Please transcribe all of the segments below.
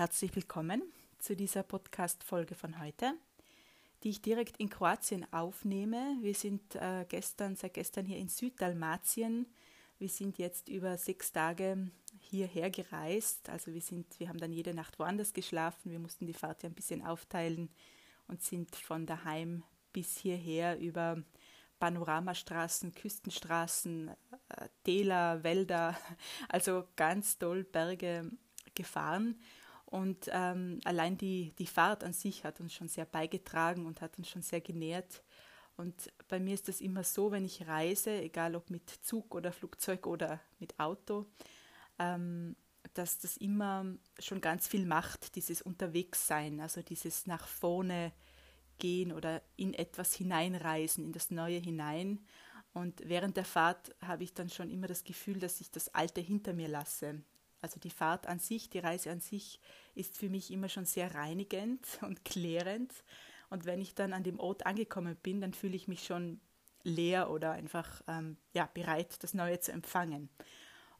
herzlich willkommen zu dieser Podcast-Folge von heute, die ich direkt in Kroatien aufnehme. Wir sind äh, gestern, seit gestern hier in Süddalmatien. Wir sind jetzt über sechs Tage hierher gereist. Also wir sind, wir haben dann jede Nacht woanders geschlafen. Wir mussten die Fahrt ja ein bisschen aufteilen und sind von daheim bis hierher über Panoramastraßen, Küstenstraßen, äh, Täler, Wälder, also ganz toll Berge gefahren. Und ähm, allein die, die Fahrt an sich hat uns schon sehr beigetragen und hat uns schon sehr genährt. Und bei mir ist das immer so, wenn ich reise, egal ob mit Zug oder Flugzeug oder mit Auto, ähm, dass das immer schon ganz viel macht, dieses Unterwegssein, also dieses nach vorne gehen oder in etwas hineinreisen, in das Neue hinein. Und während der Fahrt habe ich dann schon immer das Gefühl, dass ich das Alte hinter mir lasse. Also die Fahrt an sich, die Reise an sich ist für mich immer schon sehr reinigend und klärend. Und wenn ich dann an dem Ort angekommen bin, dann fühle ich mich schon leer oder einfach ähm, ja, bereit, das Neue zu empfangen.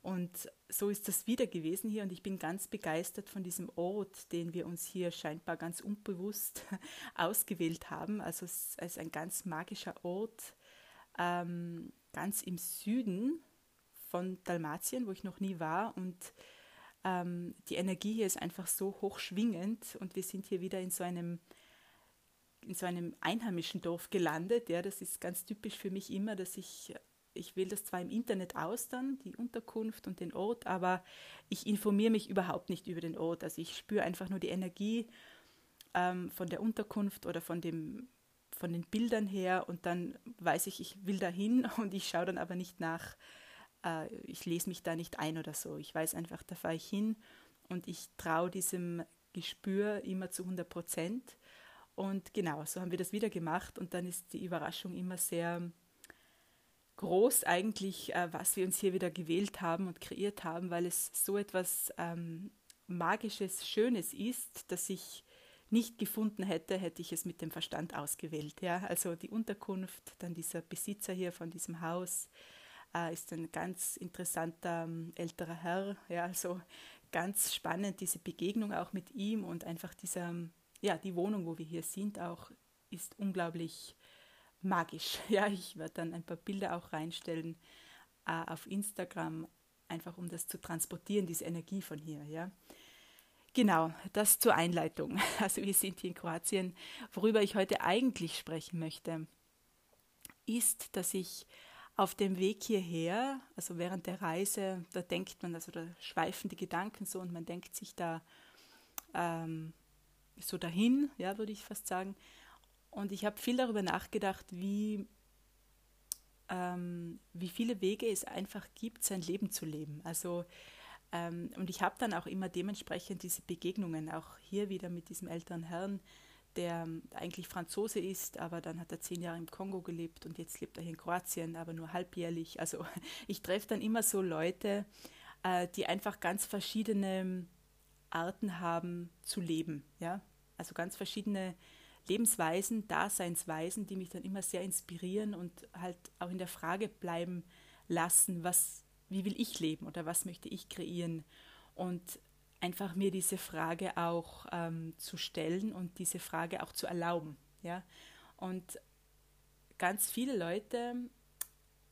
Und so ist das wieder gewesen hier und ich bin ganz begeistert von diesem Ort, den wir uns hier scheinbar ganz unbewusst ausgewählt haben. Also es ist ein ganz magischer Ort, ähm, ganz im Süden von Dalmatien, wo ich noch nie war. Und ähm, die Energie hier ist einfach so hochschwingend und wir sind hier wieder in so einem in so einem einheimischen Dorf gelandet. Ja, das ist ganz typisch für mich immer, dass ich ich wähle das zwar im Internet aus die Unterkunft und den Ort, aber ich informiere mich überhaupt nicht über den Ort. Also ich spüre einfach nur die Energie ähm, von der Unterkunft oder von dem von den Bildern her und dann weiß ich, ich will dahin und ich schaue dann aber nicht nach, äh, ich lese mich da nicht ein oder so. Ich weiß einfach, da fahre ich hin und ich traue diesem Gespür immer zu 100 Prozent. Und genau, so haben wir das wieder gemacht und dann ist die Überraschung immer sehr groß eigentlich, äh, was wir uns hier wieder gewählt haben und kreiert haben, weil es so etwas ähm, Magisches, Schönes ist, dass ich nicht gefunden hätte, hätte ich es mit dem Verstand ausgewählt. Ja? Also die Unterkunft, dann dieser Besitzer hier von diesem Haus, äh, ist ein ganz interessanter ähm, älterer Herr. Ja, also ganz spannend diese Begegnung auch mit ihm und einfach dieser, ähm, ja, die Wohnung, wo wir hier sind, auch ist unglaublich magisch. Ja, ich werde dann ein paar Bilder auch reinstellen äh, auf Instagram, einfach um das zu transportieren, diese Energie von hier. Ja. Genau, das zur Einleitung. Also wir sind hier in Kroatien. Worüber ich heute eigentlich sprechen möchte, ist, dass ich auf dem Weg hierher, also während der Reise, da denkt man, also da schweifen die Gedanken so und man denkt sich da ähm, so dahin, ja, würde ich fast sagen. Und ich habe viel darüber nachgedacht, wie, ähm, wie viele Wege es einfach gibt, sein Leben zu leben. Also ähm, und ich habe dann auch immer dementsprechend diese Begegnungen, auch hier wieder mit diesem älteren Herrn, der eigentlich Franzose ist, aber dann hat er zehn Jahre im Kongo gelebt und jetzt lebt er hier in Kroatien, aber nur halbjährlich. Also ich treffe dann immer so Leute, äh, die einfach ganz verschiedene Arten haben zu leben. Ja? Also ganz verschiedene Lebensweisen, Daseinsweisen, die mich dann immer sehr inspirieren und halt auch in der Frage bleiben lassen, was, wie will ich leben oder was möchte ich kreieren. Und einfach mir diese Frage auch ähm, zu stellen und diese Frage auch zu erlauben. Ja? Und ganz viele Leute,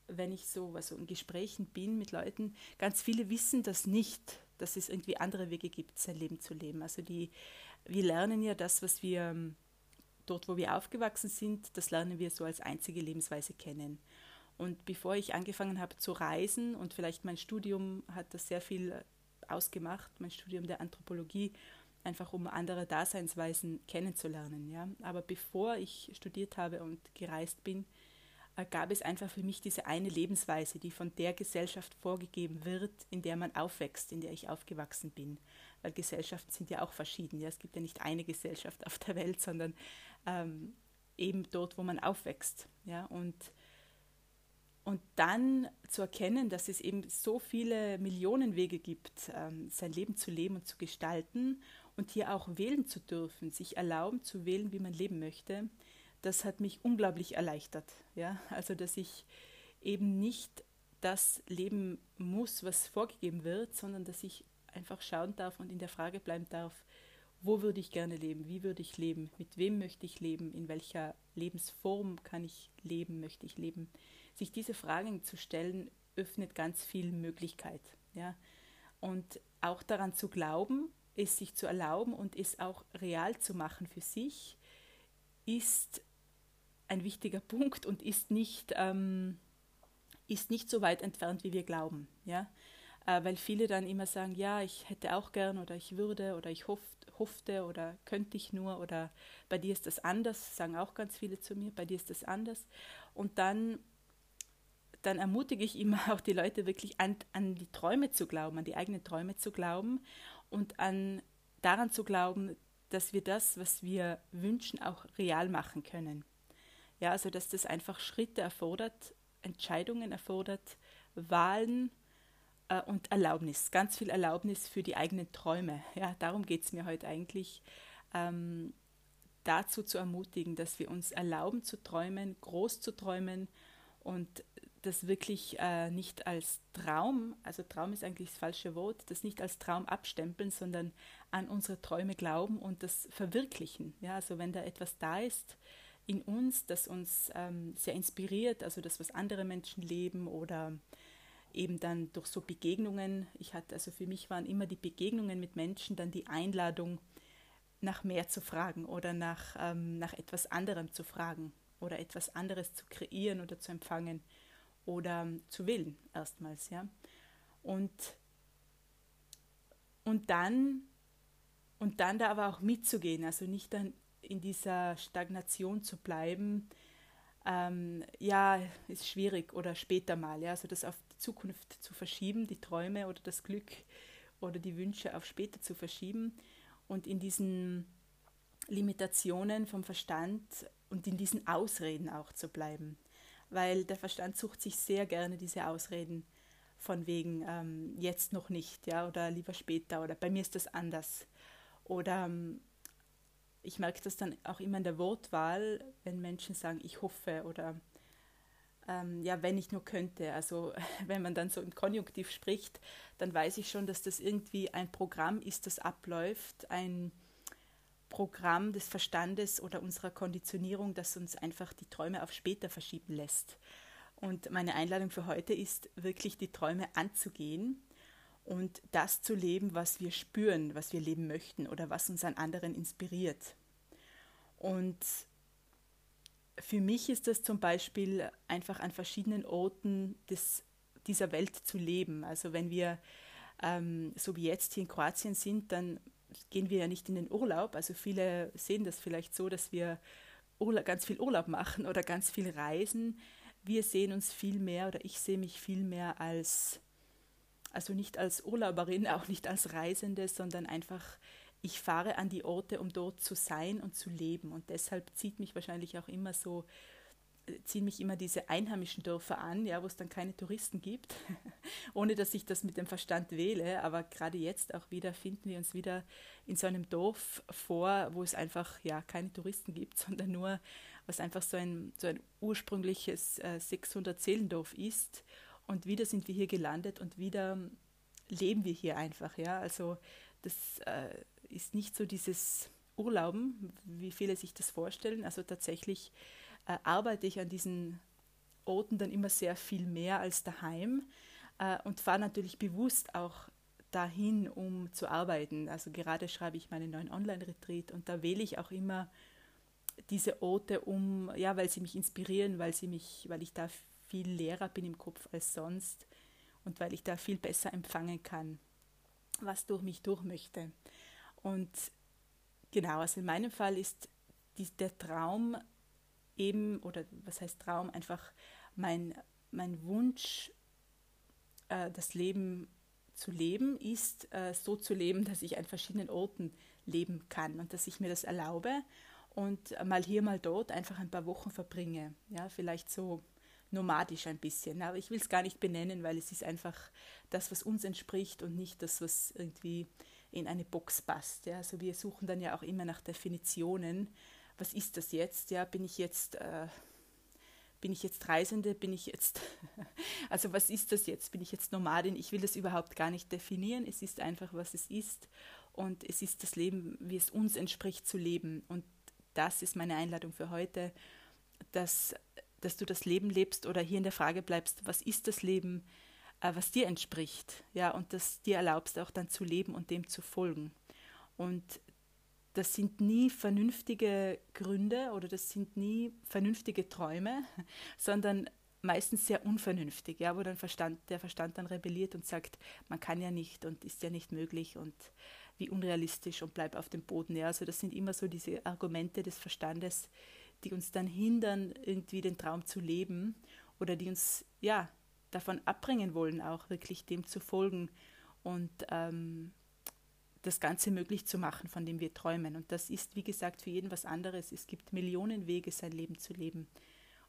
wenn ich so also in Gesprächen bin mit Leuten, ganz viele wissen das nicht, dass es irgendwie andere Wege gibt, sein Leben zu leben. Also die, wir lernen ja das, was wir ähm, dort, wo wir aufgewachsen sind, das lernen wir so als einzige Lebensweise kennen. Und bevor ich angefangen habe zu reisen und vielleicht mein Studium hat das sehr viel ausgemacht, mein Studium der Anthropologie, einfach um andere Daseinsweisen kennenzulernen. Ja. Aber bevor ich studiert habe und gereist bin, äh, gab es einfach für mich diese eine Lebensweise, die von der Gesellschaft vorgegeben wird, in der man aufwächst, in der ich aufgewachsen bin. Weil Gesellschaften sind ja auch verschieden. Ja. Es gibt ja nicht eine Gesellschaft auf der Welt, sondern ähm, eben dort, wo man aufwächst. Ja. Und und dann zu erkennen, dass es eben so viele Millionen Wege gibt, ähm, sein Leben zu leben und zu gestalten und hier auch wählen zu dürfen, sich erlauben zu wählen, wie man leben möchte, das hat mich unglaublich erleichtert. Ja? Also, dass ich eben nicht das leben muss, was vorgegeben wird, sondern dass ich einfach schauen darf und in der Frage bleiben darf, wo würde ich gerne leben, wie würde ich leben, mit wem möchte ich leben, in welcher Lebensform kann ich leben, möchte ich leben. Sich diese Fragen zu stellen, öffnet ganz viel Möglichkeit. Ja? Und auch daran zu glauben, es sich zu erlauben und es auch real zu machen für sich, ist ein wichtiger Punkt und ist nicht, ähm, ist nicht so weit entfernt, wie wir glauben. Ja? Äh, weil viele dann immer sagen, ja, ich hätte auch gern oder ich würde oder ich hoff, hoffte oder könnte ich nur oder bei dir ist das anders, sagen auch ganz viele zu mir, bei dir ist das anders. Und dann, dann ermutige ich immer auch die Leute wirklich an, an die Träume zu glauben, an die eigenen Träume zu glauben und an daran zu glauben, dass wir das, was wir wünschen, auch real machen können. Ja, also dass das einfach Schritte erfordert, Entscheidungen erfordert, Wahlen äh, und Erlaubnis, ganz viel Erlaubnis für die eigenen Träume. Ja, darum geht es mir heute eigentlich, ähm, dazu zu ermutigen, dass wir uns erlauben zu träumen, groß zu träumen und das wirklich äh, nicht als Traum, also Traum ist eigentlich das falsche Wort, das nicht als Traum abstempeln, sondern an unsere Träume glauben und das verwirklichen. Ja, also wenn da etwas da ist, in uns, das uns ähm, sehr inspiriert, also das, was andere Menschen leben oder eben dann durch so Begegnungen. Ich hatte, also für mich waren immer die Begegnungen mit Menschen dann die Einladung, nach mehr zu fragen oder nach, ähm, nach etwas anderem zu fragen oder etwas anderes zu kreieren oder zu empfangen oder zu wählen erstmals, ja. Und, und dann und dann da aber auch mitzugehen, also nicht dann in dieser Stagnation zu bleiben, ähm, ja, ist schwierig oder später mal, ja, also das auf die Zukunft zu verschieben, die Träume oder das Glück oder die Wünsche auf später zu verschieben und in diesen Limitationen vom Verstand und in diesen Ausreden auch zu bleiben, weil der Verstand sucht sich sehr gerne diese Ausreden von wegen ähm, jetzt noch nicht, ja, oder lieber später oder bei mir ist das anders oder ähm, ich merke das dann auch immer in der Wortwahl, wenn Menschen sagen, ich hoffe oder ähm, ja, wenn ich nur könnte. Also wenn man dann so im Konjunktiv spricht, dann weiß ich schon, dass das irgendwie ein Programm ist, das abläuft, ein Programm des Verstandes oder unserer Konditionierung, das uns einfach die Träume auf später verschieben lässt. Und meine Einladung für heute ist wirklich die Träume anzugehen und das zu leben, was wir spüren, was wir leben möchten oder was uns an anderen inspiriert. Und für mich ist das zum Beispiel einfach an verschiedenen Orten des, dieser Welt zu leben. Also wenn wir ähm, so wie jetzt hier in Kroatien sind, dann gehen wir ja nicht in den Urlaub. Also viele sehen das vielleicht so, dass wir Urla ganz viel Urlaub machen oder ganz viel reisen. Wir sehen uns viel mehr oder ich sehe mich viel mehr als also nicht als Urlauberin, auch nicht als Reisende, sondern einfach, ich fahre an die Orte, um dort zu sein und zu leben. Und deshalb zieht mich wahrscheinlich auch immer so, ziehen mich immer diese einheimischen Dörfer an, ja, wo es dann keine Touristen gibt, ohne dass ich das mit dem Verstand wähle. Aber gerade jetzt auch wieder finden wir uns wieder in so einem Dorf vor, wo es einfach ja keine Touristen gibt, sondern nur, was einfach so ein, so ein ursprüngliches äh, 600-Seelendorf ist und wieder sind wir hier gelandet und wieder leben wir hier einfach. Ja? Also das äh, ist nicht so dieses Urlauben, wie viele sich das vorstellen. Also tatsächlich äh, arbeite ich an diesen Orten dann immer sehr viel mehr als daheim äh, und fahre natürlich bewusst auch dahin, um zu arbeiten. Also gerade schreibe ich meinen neuen Online-Retreat und da wähle ich auch immer diese Orte um, ja, weil sie mich inspirieren, weil sie mich, weil ich da viel leerer bin im Kopf als sonst und weil ich da viel besser empfangen kann, was durch mich durch möchte. Und genau, also in meinem Fall ist die, der Traum eben, oder was heißt Traum, einfach mein, mein Wunsch, äh, das Leben zu leben, ist äh, so zu leben, dass ich an verschiedenen Orten leben kann und dass ich mir das erlaube und mal hier, mal dort einfach ein paar Wochen verbringe. Ja, vielleicht so nomadisch ein bisschen. Aber ich will es gar nicht benennen, weil es ist einfach das, was uns entspricht und nicht das, was irgendwie in eine Box passt. Ja. Also wir suchen dann ja auch immer nach Definitionen. Was ist das jetzt? Ja, bin ich jetzt äh, bin ich jetzt Reisende, bin ich jetzt, also was ist das jetzt? Bin ich jetzt Nomadin? Ich will das überhaupt gar nicht definieren. Es ist einfach, was es ist. Und es ist das Leben, wie es uns entspricht zu leben. Und das ist meine Einladung für heute, dass, dass du das Leben lebst oder hier in der Frage bleibst, was ist das Leben, äh, was dir entspricht, ja, und das dir erlaubst auch dann zu leben und dem zu folgen. Und das sind nie vernünftige Gründe oder das sind nie vernünftige Träume, sondern meistens sehr unvernünftig, ja, wo dann Verstand, der Verstand dann rebelliert und sagt, man kann ja nicht und ist ja nicht möglich und wie unrealistisch und bleib auf dem Boden. Ja, also das sind immer so diese Argumente des Verstandes, die uns dann hindern, irgendwie den Traum zu leben oder die uns ja davon abbringen wollen, auch wirklich dem zu folgen und ähm, das Ganze möglich zu machen, von dem wir träumen. Und das ist, wie gesagt, für jeden was anderes. Es gibt Millionen Wege, sein Leben zu leben.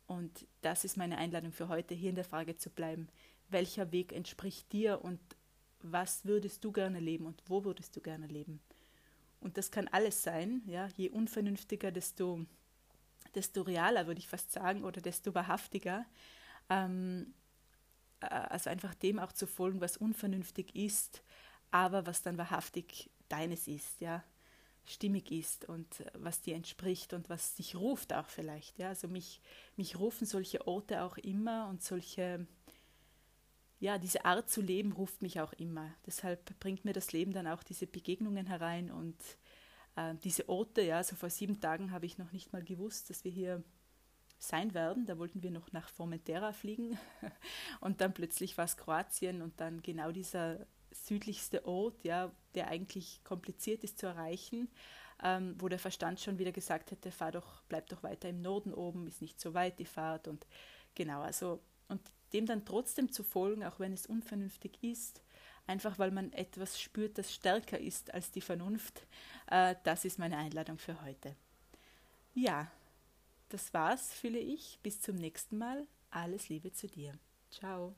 Und das ist meine Einladung für heute, hier in der Frage zu bleiben. Welcher Weg entspricht dir und was würdest du gerne leben und wo würdest du gerne leben? Und das kann alles sein, ja, je unvernünftiger, desto, desto realer, würde ich fast sagen, oder desto wahrhaftiger. Ähm, äh, also einfach dem auch zu folgen, was unvernünftig ist, aber was dann wahrhaftig deines ist, ja, stimmig ist und äh, was dir entspricht und was dich ruft auch vielleicht, ja. Also mich, mich rufen solche Orte auch immer und solche, ja, diese Art zu leben ruft mich auch immer. Deshalb bringt mir das Leben dann auch diese Begegnungen herein und äh, diese Orte, ja, so vor sieben Tagen habe ich noch nicht mal gewusst, dass wir hier sein werden. Da wollten wir noch nach Formentera fliegen und dann plötzlich war es Kroatien und dann genau dieser südlichste Ort, ja, der eigentlich kompliziert ist zu erreichen, ähm, wo der Verstand schon wieder gesagt hätte, fahr doch, bleib doch weiter im Norden oben, ist nicht so weit die Fahrt und genau, also und dem dann trotzdem zu folgen, auch wenn es unvernünftig ist, einfach weil man etwas spürt, das stärker ist als die Vernunft, äh, das ist meine Einladung für heute. Ja, das war's, fühle ich. Bis zum nächsten Mal. Alles Liebe zu dir. Ciao.